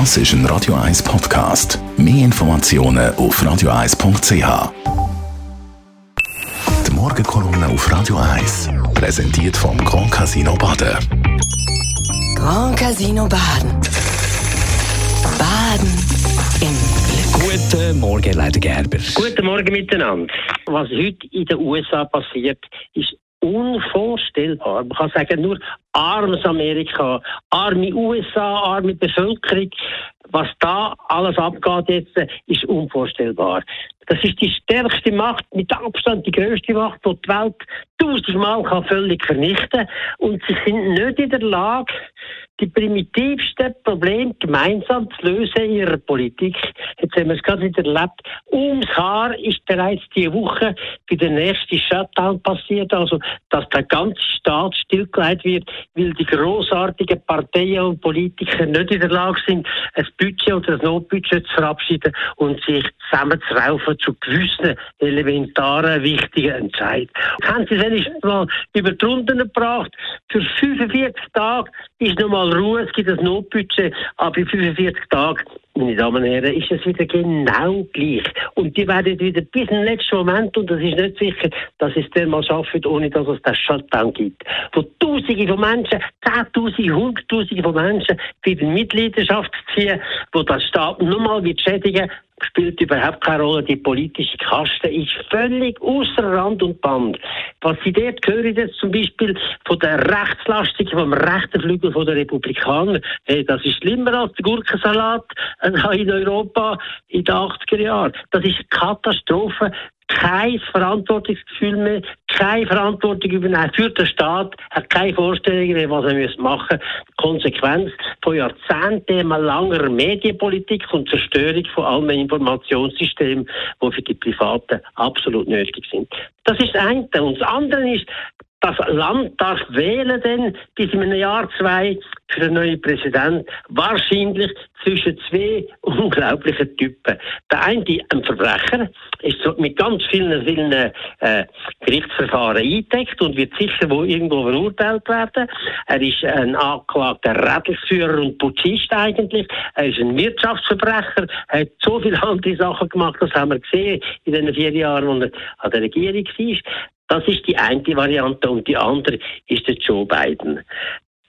Das ist ein Radio 1 Podcast. Mehr Informationen auf radio1.ch. Die Morgenkolumne auf Radio 1 präsentiert vom Grand Casino Baden. Grand Casino Baden. Baden im Glück. Guten Morgen, Leiter Gerber. Guten Morgen miteinander. Was heute in den USA passiert, ist unvorstellbar. Man kann sagen, nur armes Amerika, arme USA, arme Bevölkerung. Was da alles abgeht jetzt, ist unvorstellbar. Das ist die stärkste Macht, mit Abstand die größte Macht, die die Welt tausendmal völlig vernichten kann. Und sie sind nicht in der Lage, die primitivsten Probleme gemeinsam zu lösen in ihrer Politik. Jetzt haben wir es gerade wieder erlebt. Ums Haar ist bereits diese Woche bei der nächsten Shutdown passiert, also dass der ganze Staat stillgelegt wird, weil die großartigen Parteien und Politiker nicht in der Lage sind, ein Budget oder ein Notbudget zu verabschieden und sich zusammenzuraufen zu gewissen elementaren, wichtigen Entscheidungen. Haben Sie wenigstens mal über die Runden gebracht? Für 45 Tage ist nochmal Ruhe, es gibt ein Notbudget, aber in 45 Tagen meine Damen und Herren, ist es wieder genau gleich. Und die werden wieder bis zum letzten Moment, und das ist nicht sicher, dass es dann mal schaffen, ohne dass es das Shutdown gibt. Wo Tausende von Menschen, Zehntausende, Hunderttausende von Menschen wieder Mitleidenschaft ziehen, wo das Staat nochmal wird schädigen, spielt überhaupt keine Rolle. Die politische Kaste ist völlig außer Rand und Band. Was Sie dort hören, jetzt zum Beispiel von der Rechtslastigen, vom rechten Flügel der Republikaner, hey, das ist schlimmer als der Gurkensalat in Europa in den 80er Jahren. Das ist Katastrophe kein Verantwortungsgefühl mehr, keine Verantwortung übernehmen für den Staat, hat keine Vorstellung mehr, was er machen muss. Konsequenz von Jahrzehnten langer Medienpolitik und Zerstörung von allen Informationssystemen, die für die Privaten absolut nötig sind. Das ist das eine. Und das andere ist, das Land darf wählen denn bis in einem Jahr, zwei für einen neuen Präsident wahrscheinlich zwischen zwei unglaublichen Typen. Der eine, ein Verbrecher, ist mit ganz vielen, vielen äh, Gerichtsverfahren eingedeckt und wird sicher wo irgendwo verurteilt werden. Er ist ein angeklagter Rädelsführer und Putschist eigentlich. Er ist ein Wirtschaftsverbrecher. Er hat so viele andere Sachen gemacht, das haben wir gesehen in den vier Jahren, wo er an der Regierung war. Das ist die eine Variante und die andere ist der Joe Biden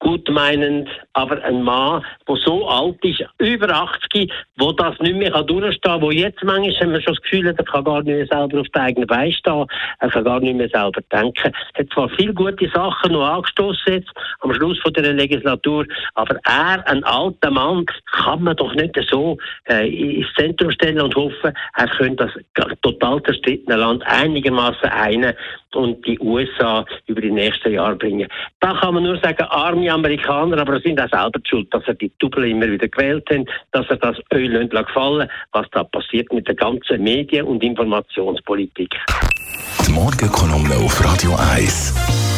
gutmeinend, aber ein Mann, der so alt ist, über 80, wo das nicht mehr durchstehen kann, wo jetzt manchmal haben wir schon das Gefühl, er kann gar nicht mehr selber auf den eigenen Beinen stehen, er kann gar nicht mehr selber denken. Er hat zwar viele gute Sachen noch angestoßen jetzt, am Schluss von der Legislatur, aber er, ein alter Mann, kann man doch nicht so äh, ins Zentrum stellen und hoffen, er könnte das total zerstrittene Land einigermaßen einen und die USA über die nächsten Jahre bringen. Da kann man nur sagen, arme Amerikaner, aber sind auch selber schuld, dass er die Double immer wieder gewählt haben, dass er das Öl gefallen was da passiert mit der ganzen Medien- und Informationspolitik. Die Morgenkolumne auf Radio 1.